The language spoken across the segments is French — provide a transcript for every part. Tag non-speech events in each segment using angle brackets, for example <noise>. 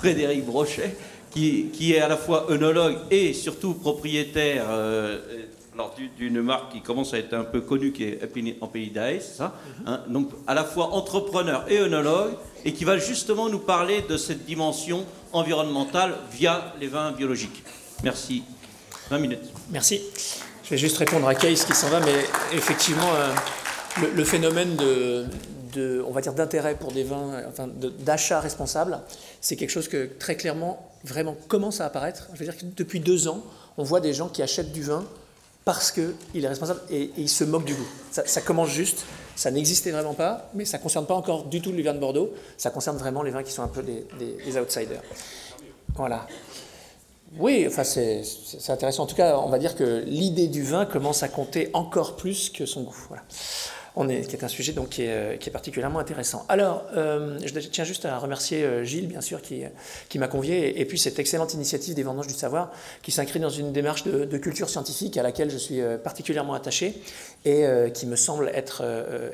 Frédéric Brochet, qui, est à la fois œnologue et surtout propriétaire euh, d'une marque qui commence à être un peu connue, qui est en Pays d'Aïs, ça hein. Donc à la fois entrepreneur et œnologue, et qui va justement nous parler de cette dimension environnementale via les vins biologiques. Merci. 20 minutes. Merci. Je vais juste répondre à Case qui s'en va, mais effectivement, euh, le, phénomène de, on va dire, d'intérêt pour des vins, enfin, d'achat responsable, c'est quelque chose que très clairement, vraiment commence à apparaître. Je veux dire que depuis deux ans, on voit des gens qui achètent du vin parce qu'il est responsable et, ils se moquent du goût. Ça, commence juste, ça n'existait vraiment pas, mais ça ne concerne pas encore du tout les vins de Bordeaux, ça concerne vraiment les vins qui sont un peu des, des outsiders. Voilà. Oui, enfin c'est intéressant. En tout cas, on va dire que l'idée du vin commence à compter encore plus que son goût. Voilà qui est un sujet donc, qui, est, euh, particulièrement intéressant. Alors, euh, je tiens juste à remercier euh, Gilles, bien sûr, qui, m'a convié, et, puis cette excellente initiative des Vendanges du Savoir, qui s'inscrit dans une démarche de, culture scientifique à laquelle je suis particulièrement attaché et qui me semble être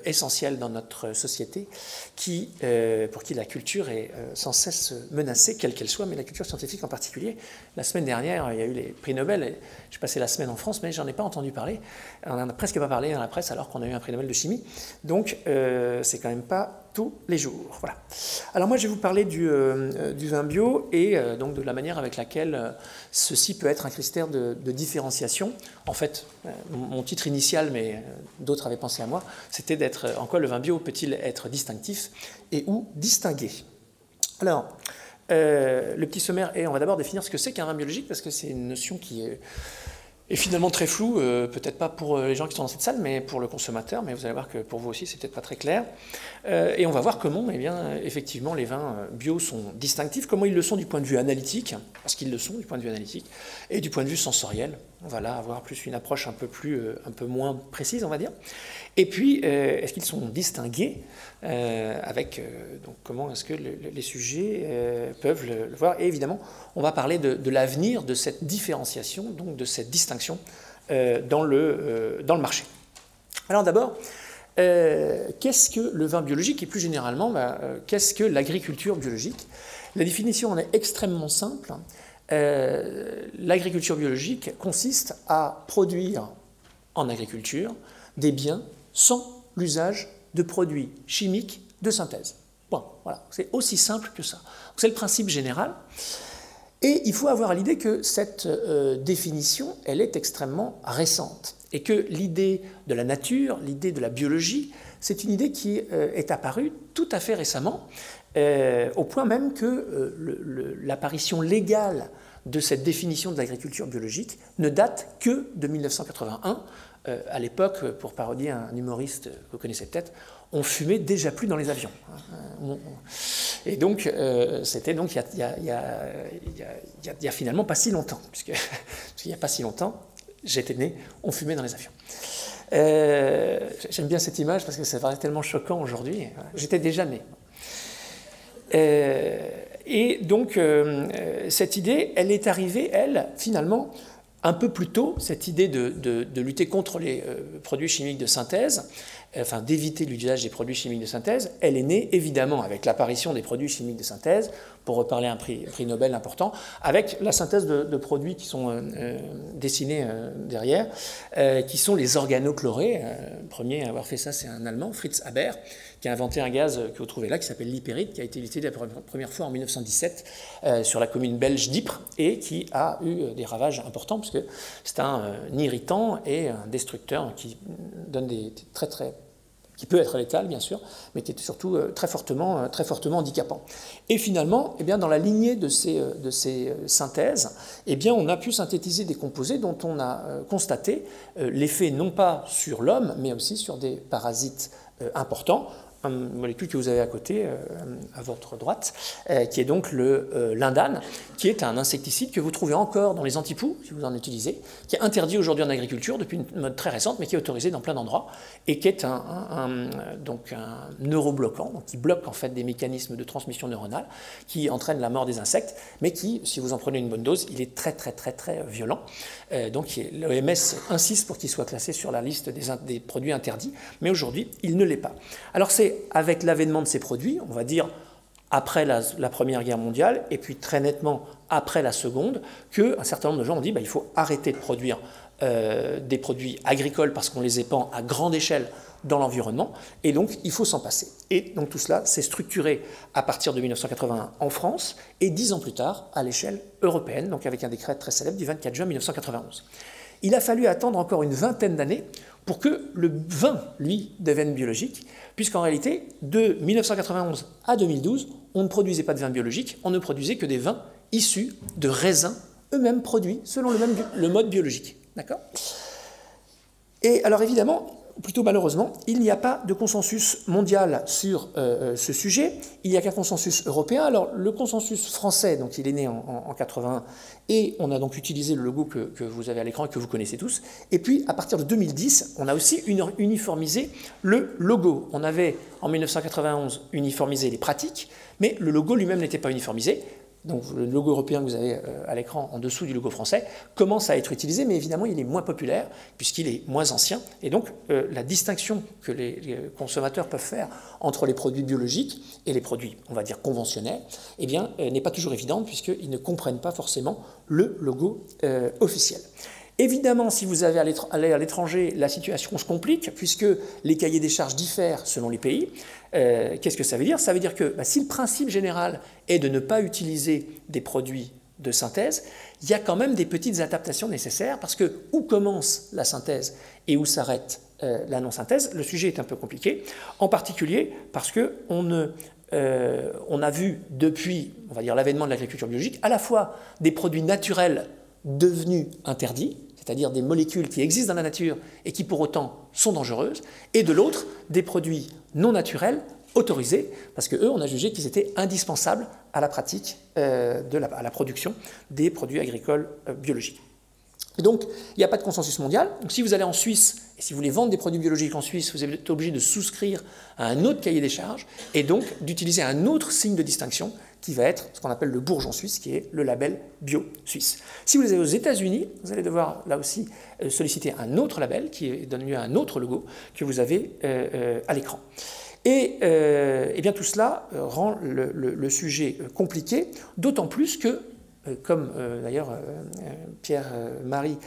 essentielle dans notre société, qui, pour qui la culture est sans cesse menacée, quelle qu'elle soit, mais la culture scientifique en particulier. La semaine dernière, il y a eu les prix Nobel, j'ai passé la semaine en France, mais j'en ai pas entendu parler. On n'en a presque pas parlé dans la presse alors qu'on a eu un prix Nobel de chimie. Donc, euh, c'est quand même pas tous les jours. Voilà. Alors moi, je vais vous parler du, euh, vin bio et euh, donc de la manière avec laquelle ceci peut être un critère de, différenciation. En fait, mon titre initial, mais d'autres avaient pensé à moi, c'était d'être en quoi le vin bio peut-il être distinctif et ou distingué. Alors, le petit sommaire est, on va d'abord définir ce que c'est qu'un vin biologique parce que c'est une notion qui est est finalement très flou, euh, peut-être pas pour euh, les gens qui sont dans cette salle, mais pour le consommateur, mais vous allez voir que pour vous aussi, c'est peut-être pas très clair. Euh, et on va voir comment, eh bien, effectivement, les vins bio sont distinctifs, comment ils le sont du point de vue analytique, parce qu'ils le sont du point de vue analytique, et du point de vue sensoriel. On va là avoir plus une approche un peu, plus, un peu moins précise, on va dire. Et puis, est-ce qu'ils sont distingués avec donc, comment est-ce que les sujets peuvent le, voir Et évidemment, on va parler de, l'avenir de cette différenciation, donc de cette distinction euh, dans, le, euh, dans le marché. Alors d'abord, euh, qu'est-ce que le vin biologique et plus généralement, bah, qu'est-ce que l'agriculture biologique? La définition en est extrêmement simple. l'agriculture biologique consiste à produire en agriculture des biens sans l'usage de produits chimiques de synthèse. Bon, voilà, c'est aussi simple que ça. C'est le principe général. Et il faut avoir l'idée que cette euh, définition, elle est extrêmement récente et que l'idée de la nature, l'idée de la biologie, c'est une idée qui euh, est apparue tout à fait récemment, euh, au point même que l'apparition légale de cette définition de l'agriculture biologique ne date que de 1981. À l'époque, pour parodier un humoriste que vous connaissez peut-être, on fumait déjà plus dans les avions. Et donc, euh, c'était donc il y, a, finalement pas si longtemps, puisque <laughs> il n'y a pas si longtemps, j'étais né, on fumait dans les avions. Euh, j'aime bien cette image parce que ça paraît tellement choquant aujourd'hui. J'étais déjà né. Euh, et donc, cette idée, elle est arrivée, elle, finalement, un peu plus tôt, cette idée de lutter contre les produits chimiques de synthèse, enfin d'éviter l'usage des produits chimiques de synthèse, elle est née évidemment avec l'apparition des produits chimiques de synthèse, pour reparler un prix, Nobel important, avec la synthèse de, produits qui sont euh, euh, dessinés euh, derrière, qui sont les organochlorés. premier à avoir fait ça, c'est un Allemand, Fritz Haber, qui a inventé un gaz que vous trouvez là, qui s'appelle l'hypérite, qui a été utilisé la première fois en 1917 sur la commune belge d'Ypres, et qui a eu des ravages importants, puisque c'est un irritant et un destructeur qui donne des très très qui peut être létal bien sûr, mais qui est surtout euh, très fortement, euh, très fortement handicapant. Et finalement, eh bien, dans la lignée de ces, euh, de ces synthèses, eh bien, on a pu synthétiser des composés dont on a constaté l'effet non pas sur l'homme, mais aussi sur des parasites importants une molécule que vous avez à côté, euh, à votre droite, euh, qui est donc le euh, lindane, qui est un insecticide que vous trouvez encore dans les antipoux, si vous en utilisez, qui est interdit aujourd'hui en agriculture depuis une mode très récente, mais qui est autorisé dans plein d'endroits, et qui est un, donc un neurobloquant, donc qui bloque en fait des mécanismes de transmission neuronale, qui entraîne la mort des insectes, mais qui, si vous en prenez une bonne dose, il est très très très très violent. donc l'OMS insiste pour qu'il soit classé sur la liste des, des produits interdits, mais aujourd'hui il ne l'est pas. Alors c'est avec l'avènement de ces produits, on va dire après la, Première Guerre mondiale, et puis très nettement après la Seconde, qu'un certain nombre de gens ont dit bah, il faut arrêter de produire euh, des produits agricoles parce qu'on les épand à grande échelle dans l'environnement, et donc il faut s'en passer. Et donc tout cela s'est structuré à partir de 1981 en France, et dix ans plus tard à l'échelle européenne, donc avec un décret très célèbre du 24 juin 1991. Il a fallu attendre encore une vingtaine d'années pour que le vin, lui, devienne biologique, puisqu'en réalité, de 1991 à 2012, on ne produisait pas de vin biologique, on ne produisait que des vins issus de raisins eux-mêmes produits selon le, même, le mode biologique. D'accord? Et alors évidemment, plutôt malheureusement, il n'y a pas de consensus mondial sur euh, euh, ce sujet, il n'y a qu'un consensus européen. Alors le consensus français, donc il est né en, en, 81, et on a donc utilisé le logo que, que vous avez à l'écran et que vous connaissez tous. Et puis à partir de 2010, on a aussi uniformisé le logo. On avait en 1991 uniformisé les pratiques, mais le logo lui-même n'était pas uniformisé donc le logo européen que vous avez euh, à l'écran en dessous du logo français, commence à être utilisé, mais évidemment il est moins populaire puisqu'il est moins ancien. Et donc euh, la distinction que les, consommateurs peuvent faire entre les produits biologiques et les produits, on va dire, conventionnels, eh euh, n'est pas toujours évidente puisqu'ils ne comprennent pas forcément le logo officiel. Évidemment, si vous allez à l'étranger, la situation se complique puisque les cahiers des charges diffèrent selon les pays. Euh, qu'est-ce que ça veut dire? Ça veut dire que bah, si le principe général est de ne pas utiliser des produits de synthèse, il y a quand même des petites adaptations nécessaires parce que où commence la synthèse et où s'arrête euh, la non-synthèse, le sujet est un peu compliqué, en particulier parce que euh, on a vu depuis, on va dire, l'avènement de l'agriculture biologique, à la fois des produits naturels devenus interdits, c'est-à-dire des molécules qui existent dans la nature et qui pour autant sont dangereuses, et de l'autre, des produits non naturels autorisés, parce que eux, on a jugé qu'ils étaient indispensables à la pratique, euh, de la, à la production des produits agricoles euh, biologiques. donc, il n'y a pas de consensus mondial. Si vous allez en Suisse et si vous voulez vendre des produits biologiques en Suisse, vous êtes obligé de souscrire à un autre cahier des charges et donc d'utiliser un autre signe de distinction qui va être ce qu'on appelle le bourgeon suisse, qui est le label bio suisse. Si vous allez aux États-Unis, vous allez devoir là aussi euh, solliciter un autre label qui donne lieu à un autre logo que vous avez euh, euh, à l'écran. Et, eh bien tout cela rend le, sujet compliqué, d'autant plus que comme d'ailleurs Pierre-Marie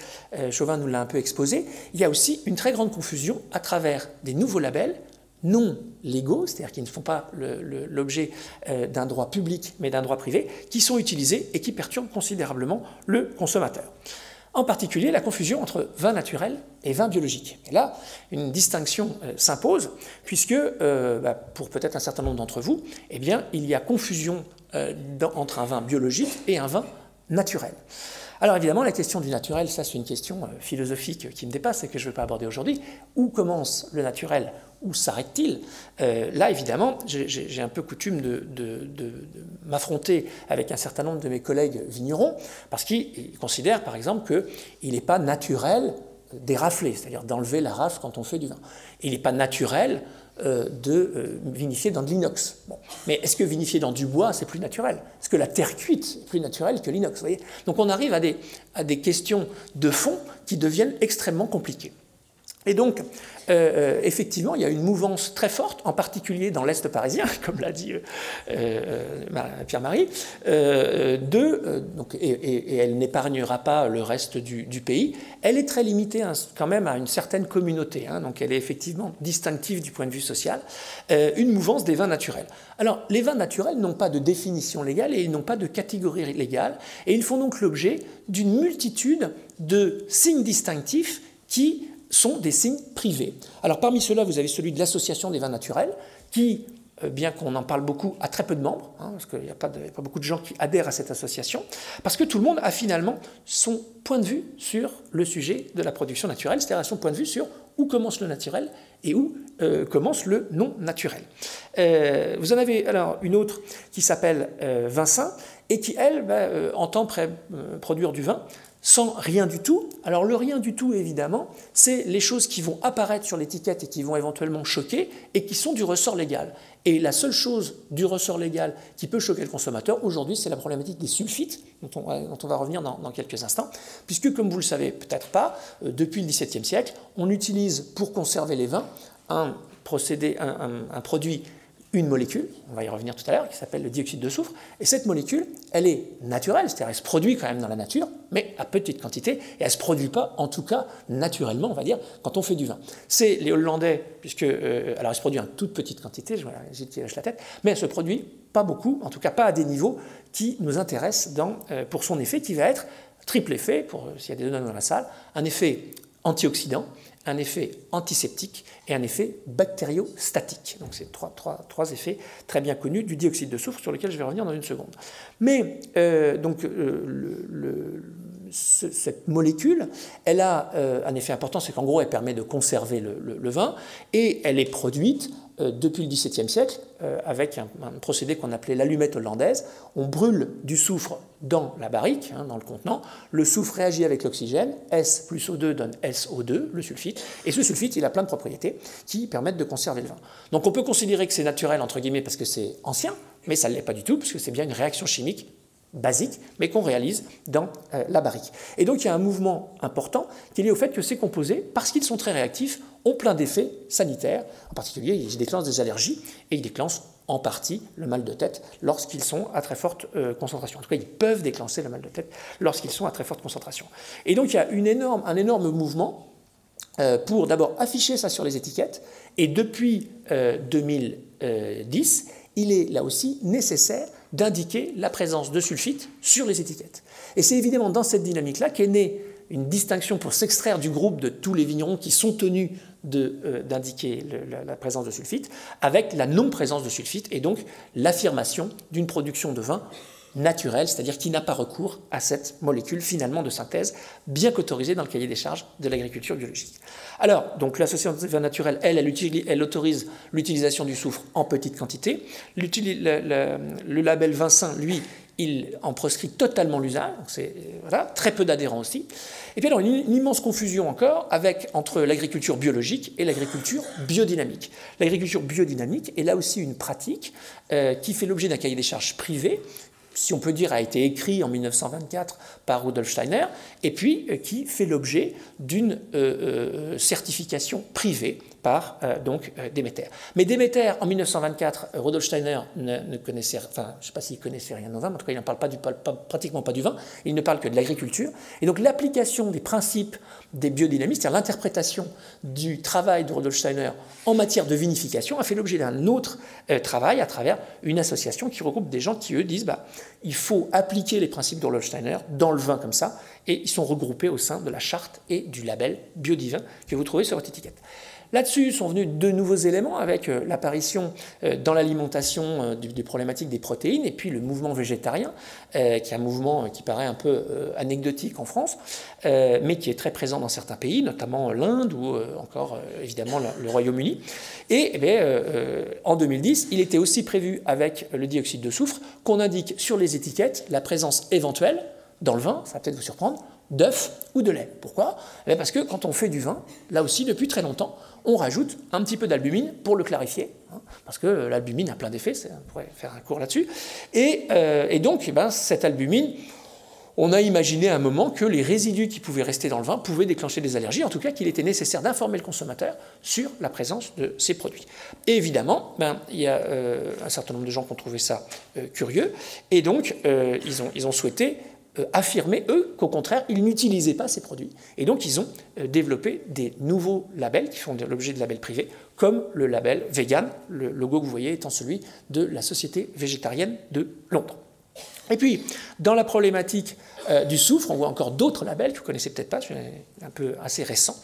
Chauvin nous l'a un peu exposé, il y a aussi une très grande confusion à travers des nouveaux labels non légaux, c'est-à-dire qui ne font pas l'objet euh, d'un droit public mais d'un droit privé, qui sont utilisés et qui perturbent considérablement le consommateur. En particulier la confusion entre vin naturel et vin biologique. Et là, une distinction euh, s'impose, puisque euh, bah, pour peut-être un certain nombre d'entre vous, eh bien, il y a confusion entre un vin biologique et un vin naturel. Alors évidemment, la question du naturel, ça c'est une question philosophique qui me dépasse et que je ne veux pas aborder aujourd'hui. Où commence le naturel? Où s'arrête-t-il? Euh, Là, évidemment, j'ai un peu coutume de, m'affronter avec un certain nombre de mes collègues vignerons, parce qu'ils considèrent, par exemple, qu'il n'est pas naturel d'érafler, c'est-à-dire d'enlever la rafle quand on fait du vin. Il n'est pas naturel euh, de euh, vinifier dans de l'inox. Mais est-ce que vinifier dans du bois, c'est plus naturel? Est-ce que la terre cuite est plus naturelle que l'inox? Donc on arrive à des questions de fond qui deviennent extrêmement compliquées. Et donc, euh, euh, effectivement, il y a une mouvance très forte, en particulier dans l'Est parisien, <laughs> comme l'a dit euh, Pierre-Marie, et, elle n'épargnera pas le reste du, pays. Elle est très limitée hein, quand même à une certaine communauté, hein, donc elle est effectivement distinctive du point de vue social, une mouvance des vins naturels. Alors, les vins naturels n'ont pas de définition légale et ils n'ont pas de catégorie légale, et ils font donc l'objet d'une multitude de signes distinctifs qui sont des signes privés. Alors parmi ceux-là, vous avez celui de l'Association des vins naturels, qui, euh, bien qu'on en parle beaucoup, a très peu de membres, hein, parce qu'il n'y a, pas beaucoup de gens qui adhèrent à cette association, parce que tout le monde a finalement son point de vue sur le sujet de la production naturelle, c'est-à-dire son point de vue sur où commence le naturel et où euh, commence le non naturel. Euh, vous en avez alors une autre qui s'appelle Vincent et qui, elle, entend produire du vin sans rien du tout. Alors le rien du tout, évidemment, c'est les choses qui vont apparaître sur l'étiquette et qui vont éventuellement choquer et qui sont du ressort légal. Et la seule chose du ressort légal qui peut choquer le consommateur aujourd'hui, c'est la problématique des sulfites, dont on, va revenir dans, quelques instants, puisque comme vous le savez peut-être pas, euh, depuis le XVIIe siècle, on utilise pour conserver les vins un procédé, un produit une molécule, on va y revenir tout à l'heure, qui s'appelle le dioxyde de soufre. Et cette molécule, elle est naturelle, c'est-à-dire elle se produit quand même dans la nature, mais à petite quantité, et elle ne se produit pas, en tout cas naturellement, on va dire, quand on fait du vin. C'est les Hollandais, puisque, euh, alors elle se produit en toute petite quantité, j'ai lâche la tête, mais elle se produit pas beaucoup, en tout cas pas à des niveaux qui nous intéressent euh, pour son effet, qui va être triple effet, pour euh, s'il y a des données dans la salle, un effet antioxydant, un effet antiseptique et un effet bactériostatique. Donc c'est trois, trois, trois, effets très bien connus du dioxyde de soufre sur lesquels je vais revenir dans une seconde. Mais euh, donc euh, cette molécule, elle a euh, un effet important, c'est qu'en gros elle permet de conserver le, vin et elle est produite depuis le XVIIe siècle euh, avec un, procédé qu'on appelait l'allumette hollandaise. On brûle du soufre dans la barrique, hein, dans le contenant. Le soufre réagit avec l'oxygène. S plus O2 donne SO2, le sulfite. Et ce sulfite, il a plein de propriétés qui permettent de conserver le vin. Donc on peut considérer que c'est naturel, entre guillemets, parce que c'est ancien, mais ça ne l'est pas du tout, parce que c'est bien une réaction chimique basique, mais qu'on réalise dans euh, la barrique. Et donc il y a un mouvement important qui est lié au fait que ces composés, parce qu'ils sont très réactifs, ont plein d'effets sanitaires. En particulier, ils déclenchent des allergies et ils déclenchent en partie le mal de tête lorsqu'ils sont à très forte euh, concentration. En tout cas, ils peuvent déclencher le mal de tête lorsqu'ils sont à très forte concentration. Et donc il y a un énorme mouvement euh, pour d'abord afficher ça sur les étiquettes. Et depuis 2010, il est là aussi nécessaire d'indiquer la présence de sulfite sur les étiquettes. Et c'est évidemment dans cette dynamique-là qu'est née une distinction pour s'extraire du groupe de tous les vignerons qui sont tenus euh, d'indiquer la, présence de sulfite, avec la non-présence de sulfite et donc l'affirmation d'une production de vin naturelle, c'est-à-dire qui n'a pas recours à cette molécule finalement de synthèse, bien qu'autorisée dans le cahier des charges de l'agriculture biologique. Alors, donc l'association de vin naturel, elle, elle, autorise l'utilisation du soufre en petite quantité. Le, label Vincent, lui, il en proscrit totalement l'usage, c'est voilà, très peu d'adhérents aussi. Et puis alors, une, immense confusion encore entre l'agriculture biologique et l'agriculture biodynamique. L'agriculture biodynamique est là aussi une pratique euh, qui fait l'objet d'un cahier des charges privé, si on peut dire, a été écrit en 1924 par Rudolf Steiner, et puis euh, qui fait l'objet d'une euh, euh, certification privée par donc Déméter. Mais Déméter, en 1924, Rudolf Steiner ne, connaissait, enfin, je ne sais pas s'il connaissait rien au vin, mais en tout cas, il ne parle pas pratiquement pas du vin, il ne parle que de l'agriculture. Et donc, l'application des principes des biodynamistes, c'est-à-dire l'interprétation du travail de Rudolf Steiner en matière de vinification, a fait l'objet d'un autre travail à travers une association qui regroupe des gens qui, eux, disent bah, il faut appliquer les principes de Steiner dans le vin comme ça, et ils sont regroupés au sein de la charte et du label biodivin que vous trouvez sur votre étiquette. Là-dessus sont venus de nouveaux éléments avec euh, l'apparition euh, dans l'alimentation euh, des problématiques des protéines et puis le mouvement végétarien, qui est un mouvement qui paraît un peu anecdotique en France, mais qui est très présent dans certains pays, notamment l'Inde ou encore évidemment le Royaume-Uni. Et eh en 2010, il était aussi prévu avec le dioxyde de soufre qu'on indique sur les étiquettes la présence éventuelle dans le vin, ça va peut-être vous surprendre, d'œufs ou de lait. Pourquoi? Eh Parce que quand on fait du vin, là aussi depuis très longtemps, on rajoute un petit peu d'albumine pour le clarifier, hein, parce que l'albumine a plein d'effets, on pourrait faire un cours là-dessus. Et, euh, donc, ben, cette albumine, on a imaginé à un moment que les résidus qui pouvaient rester dans le vin pouvaient déclencher des allergies, en tout cas qu'il était nécessaire d'informer le consommateur sur la présence de ces produits. Et évidemment, ben, il y a euh, un certain nombre de gens qui ont trouvé ça euh, curieux, et donc ils ont souhaité euh, affirmer, eux, qu'au contraire, ils n'utilisaient pas ces produits. Et donc, ils ont euh, développé des nouveaux labels qui font l'objet de labels privés, comme le label vegan, le logo que vous voyez étant celui de la Société végétarienne de Londres. Et puis, dans la problématique euh, du soufre, on voit encore d'autres labels que vous connaissez peut-être pas, un peu assez récents.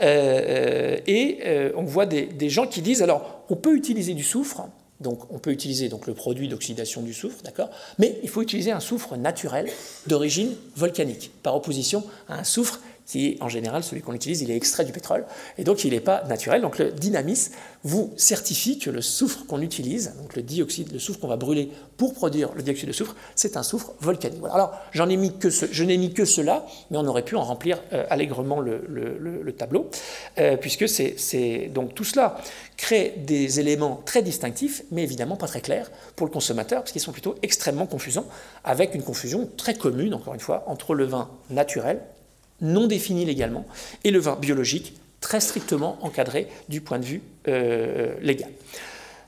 et on voit des, gens qui disent alors, on peut utiliser du soufre donc on peut utiliser donc, le produit d'oxydation du soufre, d'accord Mais il faut utiliser un soufre naturel d'origine volcanique, par opposition à un soufre qui en général, celui qu'on utilise, il est extrait du pétrole, et donc il n'est pas naturel. Donc le Dynamis vous certifie que le soufre qu'on utilise, donc le dioxyde, le soufre qu'on va brûler pour produire le dioxyde de soufre, c'est un soufre volcanique. Alors j'en ai mis que je n'ai mis que cela, mais on aurait pu en remplir euh, allègrement le, tableau, euh, puisque c'est donc tout cela crée des éléments très distinctifs, mais évidemment pas très clairs pour le consommateur, parce qu'ils sont plutôt extrêmement confusants, avec une confusion très commune, encore une fois, entre le vin naturel non défini légalement, et le vin biologique très strictement encadré du point de vue euh, légal.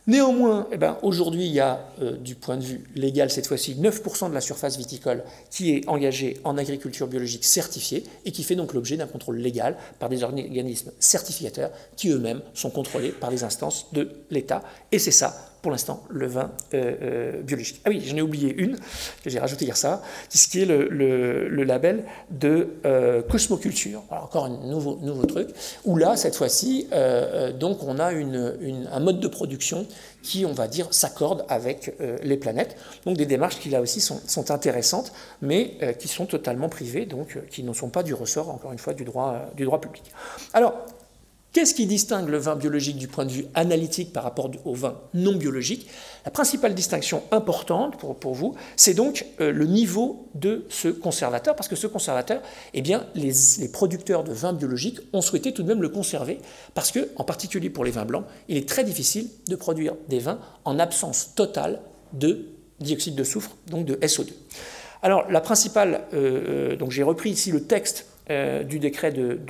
Néanmoins, eh ben, aujourd'hui, il y a, euh, du point de vue légal cette fois-ci, 9% de la surface viticole qui est engagée en agriculture biologique certifiée et qui fait donc l'objet d'un contrôle légal par des organismes certificateurs qui eux-mêmes sont contrôlés par les instances de l'État. Et c'est ça pour l'instant, le vin euh, euh, biologique. Ah oui, j'en ai oublié une, que j'ai rajouté hier ça, ce qui est le, label de euh, cosmoculture. Encore un nouveau, nouveau truc, où là, cette fois-ci, donc on a un mode de production qui, on va dire, s'accorde avec les planètes. Donc des démarches qui, là aussi, sont, sont intéressantes, mais qui sont totalement privées, donc qui ne sont pas du ressort, encore une fois, du droit, du droit public. Alors, Qu'est-ce qui distingue le vin biologique du point de vue analytique par rapport au vin non biologique? La principale distinction importante pour, vous, c'est donc euh, le niveau de ce conservateur, parce que ce conservateur, eh bien, les, producteurs de vins biologiques ont souhaité tout de même le conserver, parce que, en particulier pour les vins blancs, il est très difficile de produire des vins en absence totale de dioxyde de soufre, donc de SO2. Alors, la principale, euh, euh, donc j'ai repris ici le texte euh, du décret de,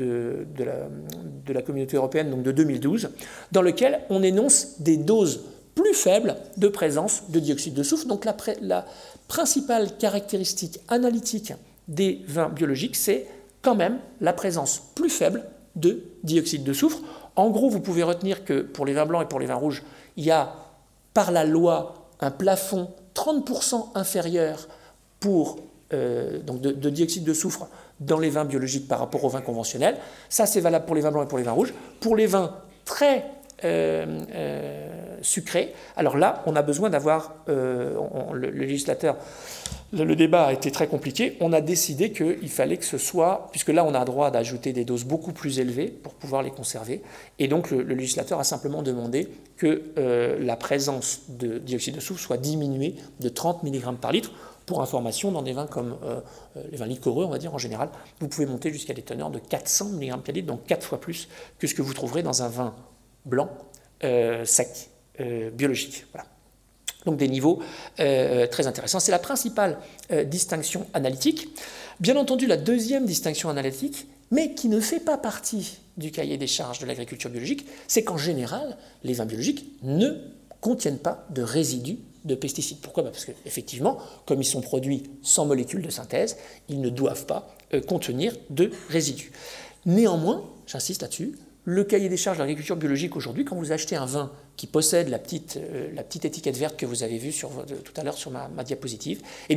la, communauté européenne donc de 2012, dans lequel on énonce des doses plus faibles de présence de dioxyde de soufre. Donc la, principale caractéristique analytique des vins biologiques, c'est quand même la présence plus faible de dioxyde de soufre. En gros, vous pouvez retenir que pour les vins blancs et pour les vins rouges, il y a par la loi un plafond 30% inférieur euh, de, dioxyde de soufre dans les vins biologiques par rapport aux vins conventionnels. Ça, c'est valable pour les vins blancs et pour les vins rouges. Pour les vins très euh, euh, sucrés, alors là, on a besoin d'avoir, euh, le, législateur, le, débat a été très compliqué, on a décidé qu'il fallait que ce soit, puisque là, on a droit d'ajouter des doses beaucoup plus élevées pour pouvoir les conserver, et donc le, le législateur a simplement demandé que la présence de dioxyde de soufre soit diminuée de 30 mg par litre pour information, dans des vins comme euh, euh, les vins liquoreux, on va dire en général, vous pouvez monter jusqu'à des teneurs de 400 mg par litre, donc 4 fois plus que ce que vous trouverez dans un vin blanc euh, sec, biologique. Voilà. Donc des niveaux très intéressants. C'est la principale distinction analytique. Bien entendu, la deuxième distinction analytique, mais qui ne fait pas partie du cahier des charges de l'agriculture biologique, c'est qu'en général, les vins biologiques ne contiennent pas de résidus de pesticides. Pourquoi bah, Parce qu'effectivement, comme ils sont produits sans molécules de synthèse, ils ne doivent pas euh, contenir de résidus. Néanmoins, j'insiste là-dessus, le cahier des charges de l'agriculture biologique aujourd'hui, quand vous achetez un vin qui possède la petite, euh, étiquette verte que vous avez vue tout à l'heure sur ma, ma diapositive, eh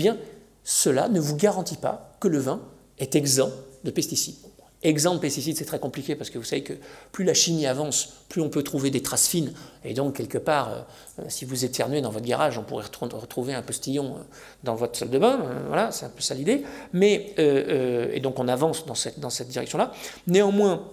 cela ne vous garantit pas que le vin est exempt de pesticides. Exemple pesticides, c'est très compliqué parce que vous savez que plus la chimie avance, plus on peut trouver des traces fines. Et donc, quelque part, euh, euh, si vous éternuez dans votre garage, on pourrait retrouver un postillon euh, dans votre salle de bain. voilà, c'est un peu ça l'idée. Mais, et donc, on avance dans cette, dans cette direction-là. Néanmoins,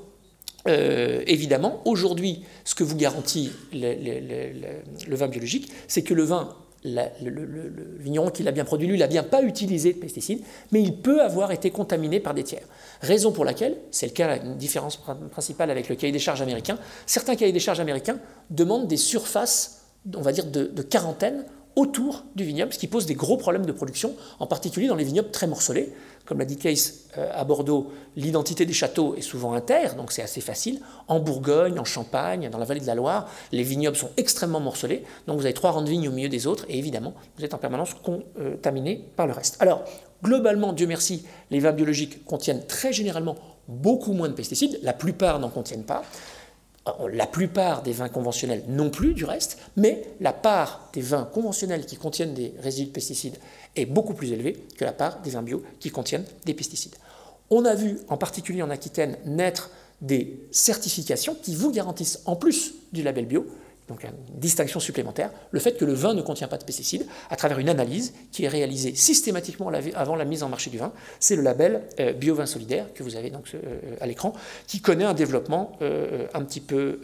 évidemment, aujourd'hui, ce que vous garantit le vin biologique, c'est que le vin le, vigneron qui l'a bien produit, lui, n'a bien pas utilisé de pesticides, mais il peut avoir été contaminé par des tiers. Raison pour laquelle, c'est le cas, une différence principale avec le cahier des charges américain, certains cahiers des charges américains demandent des surfaces, on va dire, de, de quarantaine autour du vignoble, ce qui pose des gros problèmes de production, en particulier dans les vignobles très morcelés. Comme l'a dit Case euh, à Bordeaux, l'identité des châteaux est souvent inter, donc c'est assez facile. En Bourgogne, en Champagne, dans la vallée de la Loire, les vignobles sont extrêmement morcelés, donc vous avez trois rangs de vignes au milieu des autres, et évidemment, vous êtes en permanence contaminé par le reste. Alors, globalement, Dieu merci, les vins biologiques contiennent très généralement beaucoup moins de pesticides, la plupart n'en contiennent pas. La plupart des vins conventionnels non plus, du reste, mais la part des vins conventionnels qui contiennent des résidus de pesticides est beaucoup plus élevée que la part des vins bio qui contiennent des pesticides. On a vu, en particulier en Aquitaine, naître des certifications qui vous garantissent, en plus du label bio, donc une distinction supplémentaire, le fait que le vin ne contient pas de pesticides à travers une analyse qui est réalisée systématiquement avant la mise en marché du vin. C'est le label euh, BioVin Solidaire que vous avez donc euh, à l'écran, qui connaît un développement euh, un petit peu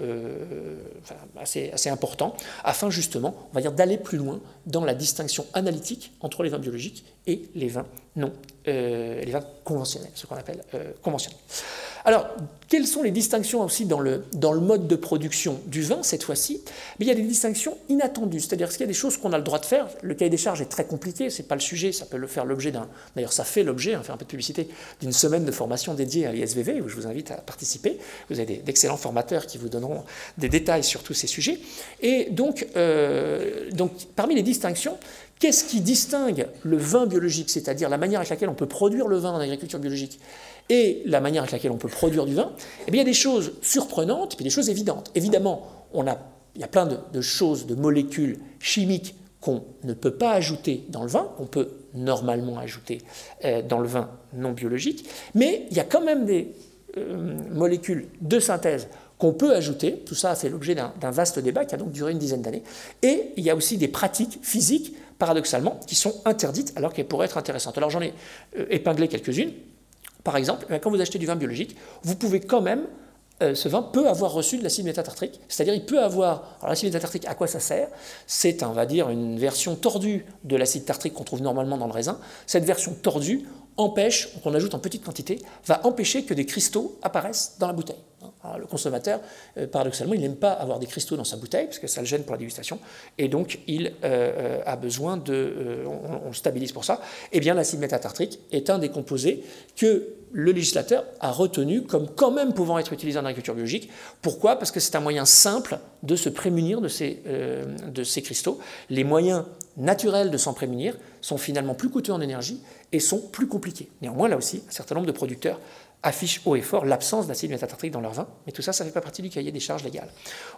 assez, important, afin justement, d'aller plus loin dans la distinction analytique entre les vins biologiques et les vins non, euh, les vins conventionnels, ce qu'on appelle euh, conventionnels. Alors, quelles sont les distinctions aussi dans le, dans le mode de production du vin cette fois-ci? Mais il y a des distinctions inattendues, c'est-à-dire qu'il y a des choses qu'on a le droit de faire. Le cahier des charges est très compliqué, c'est pas le sujet, ça peut le faire l'objet d'un. D'ailleurs, ça fait l'objet, hein, faire un peu de publicité, d'une semaine de formation dédiée à l'ISVV où je vous invite à participer. Vous avez d'excellents formateurs qui vous donneront des détails sur tous ces sujets. Et donc, euh, donc parmi les distinctions, Qu'est-ce qui distingue le vin biologique, c'est-à-dire la manière avec laquelle on peut produire le vin en agriculture biologique, et la manière avec laquelle on peut produire du vin? Eh bien, il y a des choses surprenantes, puis des choses évidentes. Évidemment, il y a plein de, choses, de molécules chimiques qu'on ne peut pas ajouter dans le vin, qu'on peut normalement ajouter euh, dans le vin non biologique, mais il y a quand même des euh, molécules de synthèse qu'on peut ajouter. Tout ça a fait l'objet d'un vaste débat qui a donc duré une dizaine d'années. Et il y a aussi des pratiques physiques paradoxalement, qui sont interdites alors qu'elles pourraient être intéressantes. Alors j'en ai euh, épinglé quelques-unes. Par exemple, eh quand vous achetez du vin biologique, vous pouvez quand même, euh, ce vin peut avoir reçu de l'acide métatartrique, c'est-à-dire il peut avoir, alors l'acide métatartrique, à quoi ça sert? C'est, on va dire, une version tordue de l'acide tartrique qu'on trouve normalement dans le raisin. Cette version tordue empêche, qu'on ajoute en petite quantité, va empêcher que des cristaux apparaissent dans la bouteille. Ah, le consommateur, euh, paradoxalement, il n'aime pas avoir des cristaux dans sa bouteille, parce que ça le gêne pour la dégustation, et donc il euh, euh, a besoin de... on, stabilise pour ça. Eh bien, l'acide métatartrique est un des composés que le législateur a retenu comme quand même pouvant être utilisé en agriculture biologique. Pourquoi? Parce que c'est un moyen simple de se prémunir de ces cristaux. Les moyens naturels de s'en prémunir sont finalement plus coûteux en énergie et sont plus compliqués. Néanmoins, là aussi, un certain nombre de producteurs affichent haut et fort l'absence d'acide métatartrique dans leur vin, mais tout ça, ça ne fait pas partie du cahier des charges légales.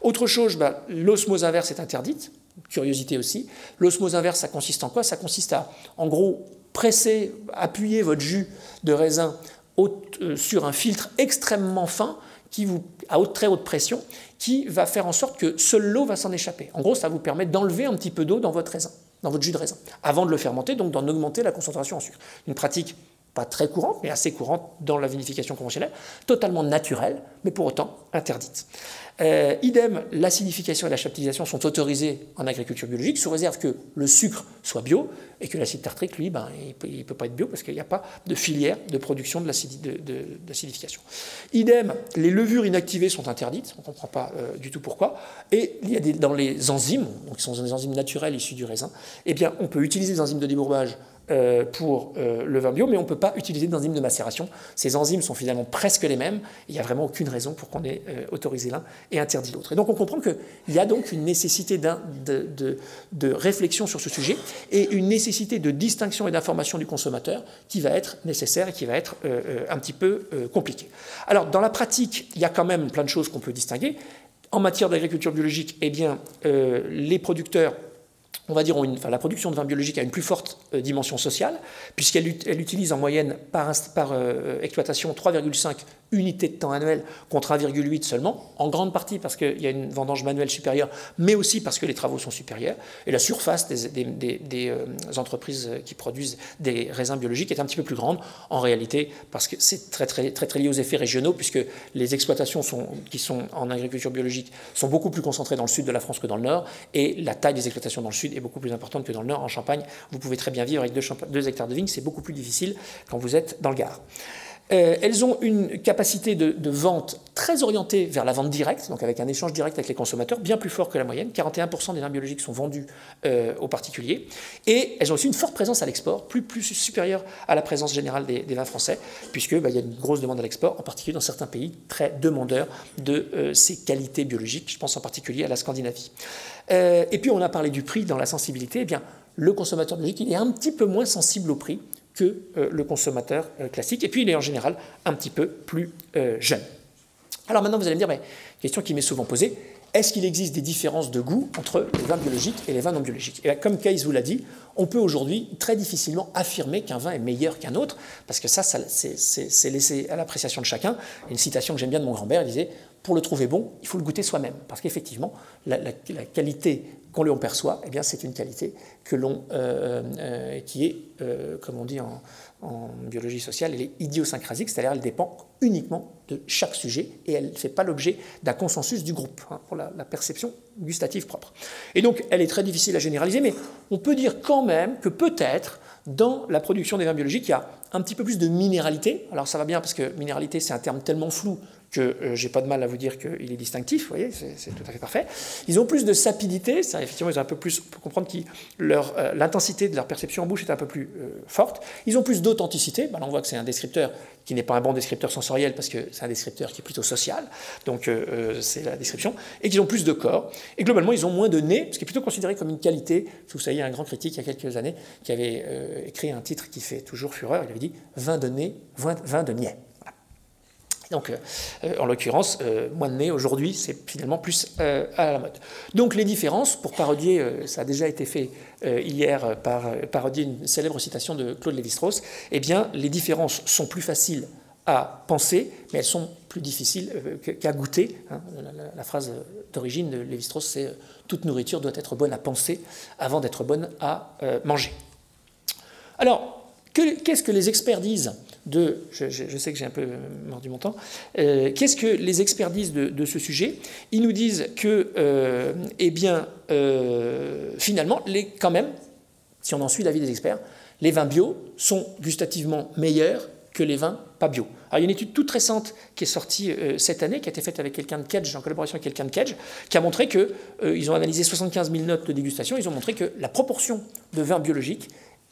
Autre chose, bah, l'osmose inverse est interdite, curiosité aussi. L'osmose inverse, ça consiste en quoi? Ça consiste à, en gros, presser, appuyer votre jus de raisin euh, sur un filtre extrêmement fin, qui vous, à très haute pression, qui va faire en sorte que seule l'eau va s'en échapper. En gros, ça vous permet d'enlever un petit peu d'eau dans votre raisin, dans votre jus de raisin, avant de le fermenter, donc d'en augmenter la concentration en sucre. Une pratique pas très courante, mais assez courante dans la vinification conventionnelle, totalement naturelle, mais pour autant interdite. Euh, idem, l'acidification et la chaptalisation sont autorisées en agriculture biologique, sous réserve que le sucre soit bio et que l'acide tartrique, lui, ben, il ne peut, pas être bio parce qu'il n'y a pas de filière de production de l'acidification. Idem, les levures inactivées sont interdites, on ne comprend pas euh, du tout pourquoi, et il y a des, dans les enzymes, qui sont des enzymes naturelles issues du raisin, eh bien, on peut utiliser des enzymes de débourbage euh, pour euh, le vin bio, mais on ne peut pas utiliser d'enzymes de macération. Ces enzymes sont finalement presque les mêmes. Il n'y a vraiment aucune raison pour qu'on ait euh, autorisé l'un et interdit l'autre. Et donc on comprend qu'il y a donc une nécessité de, de, réflexion sur ce sujet et une nécessité de distinction et d'information du consommateur qui va être nécessaire et qui va être un petit peu compliquée. Alors dans la pratique, il y a quand même plein de choses qu'on peut distinguer. En matière d'agriculture biologique, eh bien, les producteurs on va dire, enfin, la production de vin biologique a une plus forte euh, dimension sociale, puisqu'elle elle utilise en moyenne par, par euh, exploitation 3,5 unités de temps annuel contre 1,8 seulement, en grande partie parce qu'il y a une vendange manuelle supérieure, mais aussi parce que les travaux sont supérieurs. Et la surface des, euh, entreprises qui produisent des raisins biologiques est un petit peu plus grande, en réalité, parce que c'est très, très, très, très lié aux effets régionaux, puisque les exploitations qui sont en agriculture biologique sont beaucoup plus concentrées dans le sud de la France que dans le nord, et la taille des exploitations dans le sud est beaucoup plus importante que dans le nord. En Champagne, vous pouvez très bien vivre avec deux, hectares de vignes, c'est beaucoup plus difficile quand vous êtes dans le Gard. Euh, elles ont une capacité de, vente très orientée vers la vente directe, donc avec un échange direct avec les consommateurs, bien plus fort que la moyenne. 41% des vins biologiques sont vendus euh, aux particuliers. Et elles ont aussi une forte présence à l'export, plus, supérieure à la présence générale des, vins français, puisqu'il bah, y a une grosse demande à l'export, en particulier dans certains pays très demandeurs de euh, ces qualités biologiques. Je pense en particulier à la Scandinavie. et puis on a parlé du prix dans la sensibilité. Eh bien, le consommateur biologique, il est un petit peu moins sensible au prix que euh, le consommateur euh, classique. Et puis, il est en général un petit peu plus euh, jeune. Alors maintenant, vous allez me dire, mais, question qui m'est souvent posée, est-ce qu'il existe des différences de goût entre les vins biologiques et les vins non biologiques? Et comme Keyes vous l'a dit, on peut aujourd'hui très difficilement affirmer qu'un vin est meilleur qu'un autre, parce que ça, c'est laissé à l'appréciation de chacun. Une citation que j'aime bien de mon grand-père, il disait, pour le trouver bon, il faut le goûter soi-même, parce qu'effectivement, la, la, qualité qu'on en perçoit, eh c'est une qualité l'on, euh, euh, qui est, euh, comme on dit en, biologie sociale, elle est idiosyncrasique, c'est-à-dire elle dépend uniquement de chaque sujet et elle ne fait pas l'objet d'un consensus du groupe hein, pour la, la, perception gustative propre. Et donc, elle est très difficile à généraliser, mais on peut dire quand même que peut-être Dans la production des vins biologiques, il y a un petit peu plus de minéralité. Alors ça va bien parce que minéralité, c'est un terme tellement flou que euh, j'ai pas de mal à vous dire qu'il est distinctif, vous voyez, c'est tout à fait parfait. Ils ont plus de sapidité, ça, effectivement, ils ont un peu plus, on peut comprendre que euh, l'intensité de leur perception en bouche est un peu plus euh, forte. Ils ont plus d'authenticité, ben, on voit que c'est un descripteur qui n'est pas un bon descripteur sensoriel parce que c'est un descripteur qui est plutôt social, donc c'est la description, et qu'ils ont plus de corps. Et globalement, ils ont moins de nez, ce qui est plutôt considéré comme une qualité. Vous savez, il y a un grand critique il y a quelques années qui avait écrit un titre qui fait toujours fureur, il avait dit « vin de nez, vin de niais ». Donc, euh, en l'occurrence, euh, moins de nez aujourd'hui, c'est finalement plus euh, à la mode. Donc, les différences, pour parodier, ça a déjà été fait hier par parodier une célèbre citation de Claude Lévi-Strauss, eh bien, les différences sont plus faciles à penser, mais elles sont plus difficiles qu'à goûter. Hein. La, phrase d'origine de Lévi-Strauss, c'est toute nourriture doit être bonne à penser avant d'être bonne à manger. Alors, qu'est-ce que les experts disent? De, je, sais que j'ai un peu mordu mon temps, euh, qu'est-ce que les experts disent de, ce sujet? Ils nous disent que, euh, eh bien, euh, finalement, quand même, si on en suit l'avis des experts, les vins bio sont gustativement meilleurs que les vins pas bio. Alors, il y a une étude toute récente qui est sortie cette année, qui a été faite avec quelqu'un de Kedge, en collaboration avec quelqu'un de Kedge, qui a montré que, ils ont analysé 75 000 notes de dégustation, ils ont montré que la proportion de vins biologiques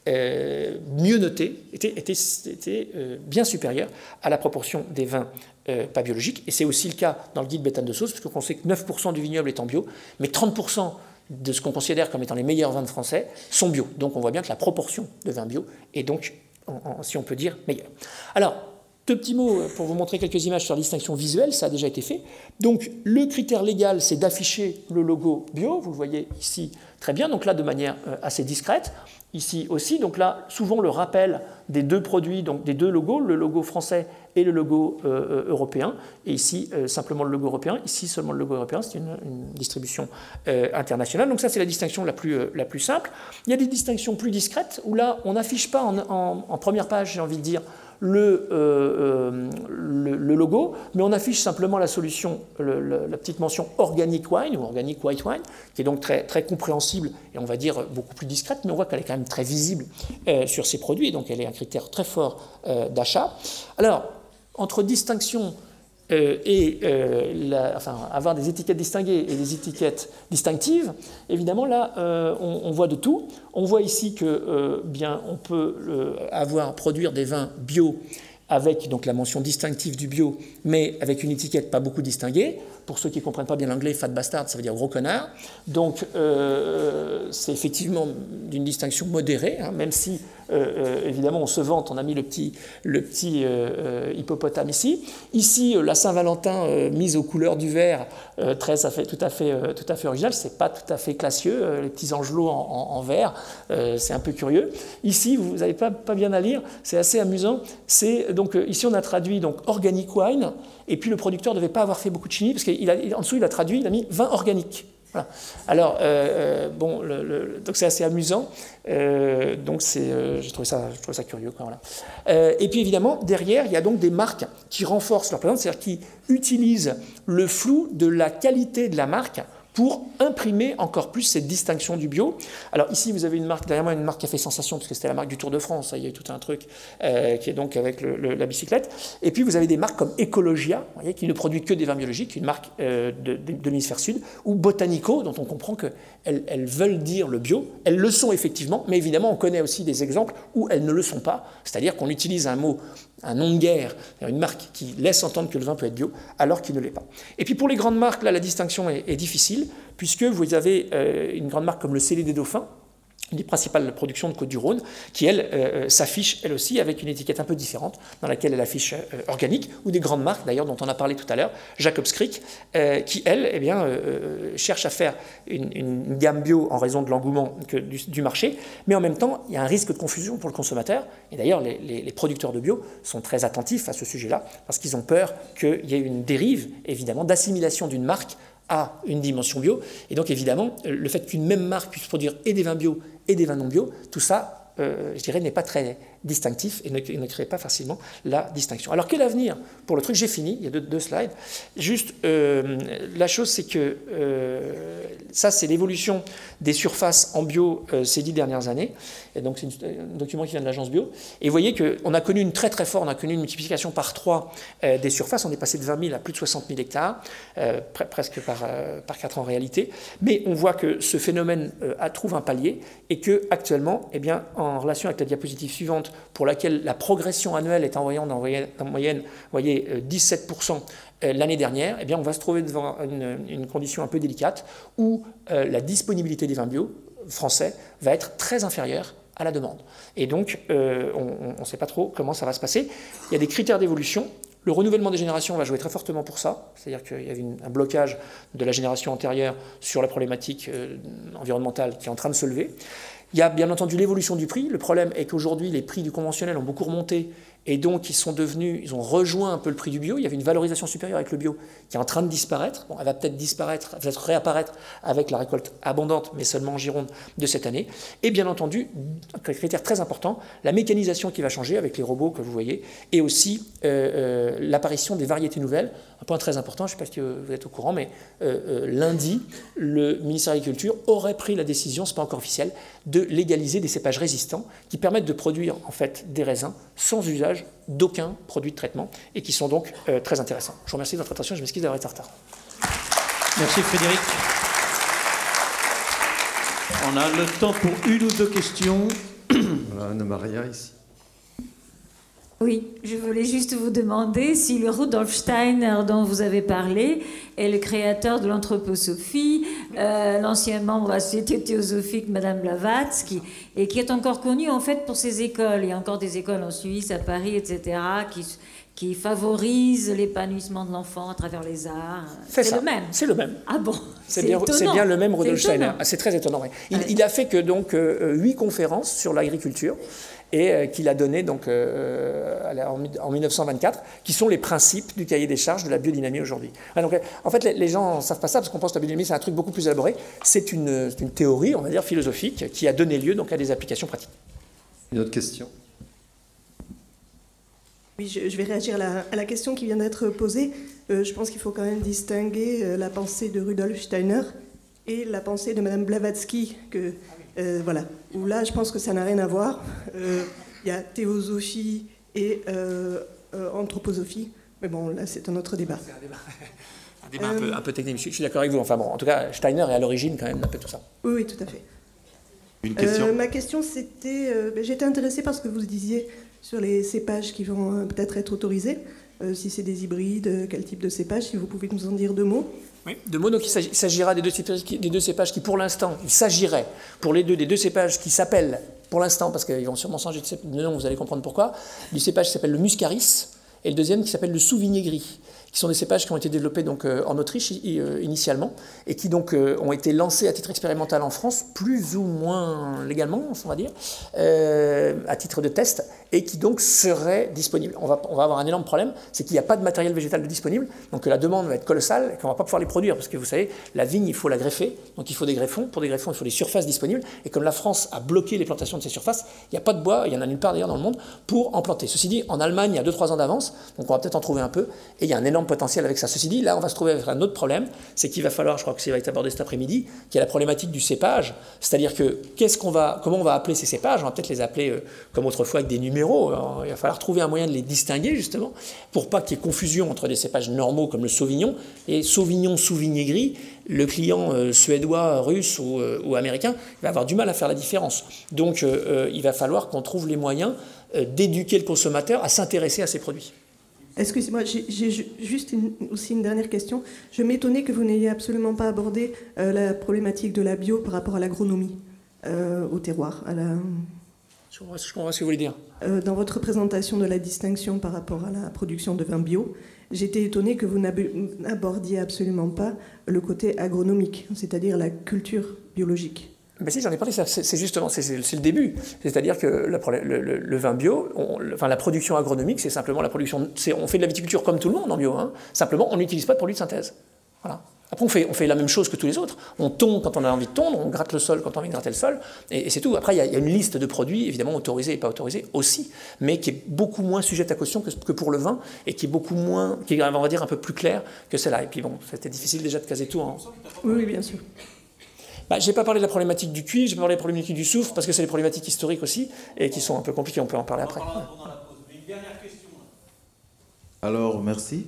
euh, mieux noté, était, était, euh, bien supérieur à la proportion des vins euh, pas biologiques. Et c'est aussi le cas dans le guide béthane de sauce, puisqu'on sait que 9% du vignoble est en bio, mais 30% de ce qu'on considère comme étant les meilleurs vins de français sont bio. Donc on voit bien que la proportion de vins bio est donc, si on peut dire, meilleure. Alors, deux petits mots pour vous montrer quelques images sur la distinction visuelle, ça a déjà été fait. Donc le critère légal, c'est d'afficher le logo bio, vous le voyez ici très bien, donc là de manière assez discrète ici aussi. Donc là, souvent le rappel des deux produits, donc des deux logos, le logo français et le logo euh, euh, européen. Et ici, euh, simplement le logo européen. Ici, seulement le logo européen. C'est une, distribution internationale. Donc ça, c'est la distinction la plus, la plus simple. Il y a des distinctions plus discrètes où là, on n'affiche pas en première page, j'ai envie de dire, euh, euh, le, logo, mais on affiche simplement la solution, la petite mention organic wine ou organic white wine, qui est donc très, très compréhensible et on va dire beaucoup plus discrète, mais on voit qu'elle est quand même très visible euh, sur ces produits, donc elle est un critère très fort d'achat. Alors, entre distinction euh, et euh, avoir des étiquettes distinguées et des étiquettes distinctives, évidemment là euh, on, voit de tout. On voit ici que bien on peut avoir produire des vins bio avec donc la mention distinctive du bio, mais avec une étiquette pas beaucoup distinguée. Pour ceux qui ne comprennent pas bien l'anglais, fat bastard, ça veut dire gros connard. Donc c'est effectivement d'une distinction modérée, hein, même si euh, euh, évidemment, on se vante, on a mis le petit, euh, hippopotame ici. Ici, la Saint-Valentin mise aux couleurs du vert, très, ça fait tout à fait, tout à fait original. C'est pas tout à fait classieux, les petits angelots en, en, vert, c'est un peu curieux. Ici, vous n'avez pas, pas bien à lire, c'est assez amusant. C'est donc ici on a traduit donc organic wine, et puis le producteur ne devait pas avoir fait beaucoup de chimie parce qu'en dessous il a traduit, il a mis vin organique. Alors, euh, euh, bon, donc c'est assez amusant. Euh, donc j'ai trouvé ça, ça curieux. et puis évidemment, derrière, il y a donc des marques qui renforcent leur présence, c'est-à-dire qui utilisent le flou de la qualité de la marque pour imprimer encore plus cette distinction du bio. Alors ici, vous avez une marque, derrière moi, une marque qui a fait sensation, parce que c'était la marque du Tour de France, il y a eu tout un truc euh, qui est donc avec la bicyclette. Et puis vous avez des marques comme Ecologia, qui ne produit que des vins biologiques, une marque euh, de, l'hémisphère sud, ou Botanico, dont on comprend qu'elles elles veulent dire le bio. Elles le sont effectivement, mais évidemment, on connaît aussi des exemples où elles ne le sont pas, c'est-à-dire qu'on utilise un mot un nom de guerre, une marque qui laisse entendre que le vin peut être bio, alors qu'il ne l'est pas. Et puis pour les grandes marques, là, la distinction est, difficile, puisque vous avez euh, une grande marque comme le Célé des Dauphins, des principales productions de Côte-du-Rhône, qui, elle, euh, euh, s'affiche, elle aussi, avec une étiquette un peu différente, dans laquelle elle affiche euh, organique, ou des grandes marques, d'ailleurs, dont on a parlé tout à l'heure, Jacob's Creek, qui, elle, eh cherche à faire une, gamme bio en raison de l'engouement du, marché, mais en même temps, il y a un risque de confusion pour le consommateur, et d'ailleurs, les, les, producteurs de bio sont très attentifs à ce sujet-là, parce qu'ils ont peur qu'il y ait une dérive, évidemment, d'assimilation d'une marque à une dimension bio. Et donc évidemment, le fait qu'une même marque puisse produire et des vins bio et des vins non bio, tout ça, euh, je dirais, n'est pas très, distinctif et ne, crée pas facilement la distinction. Alors quel avenir pour le truc? J'ai fini, il y a deux, slides. Juste, euh, la chose c'est que euh, ça c'est l'évolution des surfaces en bio euh, ces dix dernières années. Et donc c'est un document qui vient de l'agence bio. Et vous voyez qu'on a connu une très très forte, on a connu une multiplication par trois des surfaces. On est passé de 20 000 à plus de 60 000 hectares, presque par, par 4 en réalité. Mais on voit que ce phénomène trouve un palier et que actuellement, eh bien, en relation avec la diapositive suivante, pour laquelle la progression annuelle est en moyenne, en moyenne voyez, 17% euh, euh, l'année dernière, eh bien, on va se trouver devant une, condition un peu délicate où euh, la disponibilité des vins bio français va être très inférieure à la demande. Et donc, on ne sait pas trop comment ça va se passer. Il y a des critères d'évolution. Le renouvellement des générations va jouer très fortement pour ça, c'est-à-dire qu'il y avait un blocage de la génération antérieure sur la problématique environnementale qui est en train de se lever. Il y a bien entendu l'évolution du prix. Le problème est qu'aujourd'hui, les prix du conventionnel ont beaucoup remonté et donc ils sont devenus, ils ont rejoint un peu le prix du bio. Il y avait une valorisation supérieure avec le bio qui est en train de disparaître. Bon, elle va peut-être disparaître, peut-être réapparaître avec la récolte abondante, mais seulement en Gironde de cette année. Et bien entendu, un critère très important, la mécanisation qui va changer avec les robots que vous voyez, et aussi euh, euh, l'apparition des variétés nouvelles. Un point très important, je ne sais pas si vous êtes au courant, mais euh, lundi, le ministère de l'Agriculture aurait pris la décision, ce n'est pas encore officiel, de légaliser des cépages résistants qui permettent de produire en fait des raisins sans usage d'aucun produit de traitement et qui sont donc euh, très intéressants. Je vous remercie de votre attention, je m'excuse d'avoir été en retard. Merci Frédéric. On a le temps pour une ou deux questions. <coughs> Voilà, Anna-Maria ici. Oui, je voulais juste vous demander si le Rudolf Steiner dont vous avez parlé est le créateur de l'anthroposophie, euh, l'ancien membre de la Société théosophique Madame Blavatsky, et qui est encore connu en fait pour ses écoles. Il y a encore des écoles en Suisse, à Paris, etc., qui, qui favorisent l'épanouissement de l'enfant à travers les arts. C'est le même. C'est le même. Ah bon? C'est bien, bien, le même Rudolf Steiner. Ah, c'est très étonnant. Il, il, a fait que donc euh, huit conférences sur l'agriculture et euh, qu'il a donné donc, euh, en 1924, qui sont les principes du cahier des charges de la biodynamie aujourd'hui. Ah, en fait, les gens ne savent pas ça parce qu'on pense que la biodynamie, c'est un truc beaucoup plus élaboré. C'est une, une, théorie, on va dire, philosophique, qui a donné lieu donc, à des applications pratiques. Une autre question? Oui, je, vais réagir à la, question qui vient d'être posée. Euh, je pense qu'il faut quand même distinguer la pensée de Rudolf Steiner et la pensée de Madame Blavatsky, que euh, voilà. Où là, je pense que ça n'a rien à voir. Euh, il y a théosophie et euh, anthroposophie. Mais bon, là, c'est un autre débat. C'est un débat, <laughs> un, débat un, peu, technique. Je, suis d'accord avec vous. Enfin bon, en tout cas, Steiner est à l'origine quand même d'un peu tout ça. Oui, oui, tout à fait. Une question Ma question, c'était... Ben, j'étais intéressée par ce que vous disiez sur les cépages qui vont peut-être être autorisés. si c'est des hybrides, quel type de cépage, si vous pouvez nous en dire deux mots. Oui, deux mots. Donc il s'agira des deux, cépages, des deux cépages qui, pour l'instant, il s'agirait pour les deux des deux cépages qui s'appellent, pour l'instant, parce qu'ils vont sûrement changer de nom, vous allez comprendre pourquoi, du cépage qui s'appelle le Muscaris et le deuxième qui s'appelle le Souvigné gris qui sont des cépages qui ont été développés donc, euh, en Autriche euh, initialement et qui donc euh, ont été lancés à titre expérimental en France, plus ou moins légalement, on va dire, à titre de test, et qui donc seraient disponibles. On va, on va avoir un énorme problème, c'est qu'il n'y a pas de matériel végétal disponible, donc la demande va être colossale et qu'on ne va pas pouvoir les produire, parce que vous savez, la vigne, il faut la greffer, donc il faut des greffons. Pour des greffons, il faut des surfaces disponibles, et comme la France a bloqué les plantations de ces surfaces, il n'y a pas de bois, il y en a nulle part d'ailleurs dans le monde, pour en planter. Ceci dit, en Allemagne, il y a 2-3 ans d'avance, donc on va peut-être en trouver un peu, et il y a un énorme potentiel avec ça. Ceci dit, là, on va se trouver avec un autre problème, c'est qu'il va falloir, je crois que ça va être abordé cet après-midi, qui est la problématique du cépage, c'est-à-dire que qu'est-ce qu'on va, comment on va appeler ces cépages? On va peut-être les appeler euh, comme autrefois avec des numéros. il va falloir trouver un moyen de les distinguer justement pour pas qu'il y ait confusion entre des cépages normaux comme le Sauvignon et Sauvignon Souvigné gris. Le client euh, suédois, russe euh, ou, américain va avoir du mal à faire la différence. Donc, il va falloir qu'on trouve les moyens d'éduquer le consommateur à s'intéresser à ces produits. Excusez-moi, j'ai juste aussi une dernière question. Je m'étonnais que vous n'ayez absolument pas abordé euh, la problématique de la bio par rapport à l'agronomie euh, au terroir. À la... Je comprends ce que vous voulez dire. Euh, dans votre présentation de la distinction par rapport à la production de vin bio, j'étais étonnée que vous n'abordiez absolument pas le côté agronomique, c'est-à-dire la culture biologique. Ben si, j'en ai parlé, c'est justement, c'est le début. C'est-à-dire que le, vin bio, enfin la production agronomique, c'est simplement la production, on fait de la viticulture comme tout le monde en bio, hein. simplement on n'utilise pas de produits de synthèse. Voilà. Après, on fait, on fait la même chose que tous les autres. On tond quand on a envie de tondre, on gratte le sol quand on a envie de gratter le sol, et, c'est tout. Après, il y, a, une liste de produits, évidemment, autorisés et pas autorisés aussi, mais qui est beaucoup moins sujette à caution que, pour le vin, et qui est beaucoup moins, qui est, on va dire, un peu plus clair que celle-là. Et puis bon, c'était difficile déjà de caser tout en... Oui, bien sûr. Bah, je n'ai pas parlé de la problématique du cuivre, j'ai pas parlé de la problématique du soufre, parce que c'est des problématiques historiques aussi, et qui sont un peu compliquées, on peut en parler après. Alors, merci.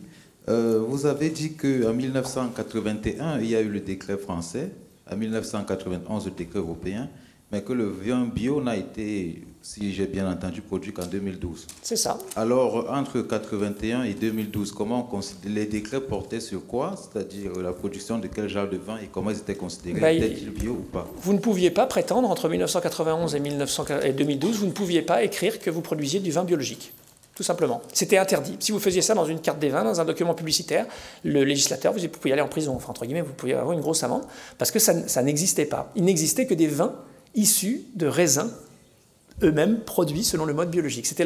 Euh, vous avez dit qu'en 1981, il y a eu le décret français, en 1991, le décret européen, mais que le vin bio n'a été, si j'ai bien entendu, produit qu'en 2012. C'est ça. Alors, entre 1981 et 2012, comment les décrets portaient sur quoi? C'est-à-dire la production de quel genre de vin et comment ils étaient considérés? Bah, Étaient-ils bio ou pas? Vous ne pouviez pas prétendre, entre 1991 et, et 2012, vous ne pouviez pas écrire que vous produisiez du vin biologique tout simplement. C'était interdit. Si vous faisiez ça dans une carte des vins, dans un document publicitaire, le législateur, vous pouviez aller en prison, enfin, entre guillemets, vous pouviez avoir une grosse amende, parce que ça, ça n'existait pas. Il n'existait que des vins issus de raisins eux-mêmes produits selon le mode biologique. C'était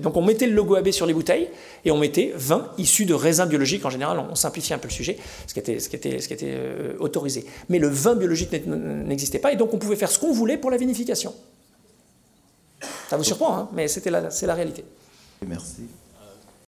donc on mettait le logo AB sur les bouteilles et on mettait vin issu de raisins biologiques. En général, on, simplifie un peu le sujet, ce qui était, ce qui était, ce qui était euh, autorisé. Mais le vin biologique n'existait pas et donc on pouvait faire ce qu'on voulait pour la vinification. Ça vous surprend, hein mais c'était c'est la réalité. Merci.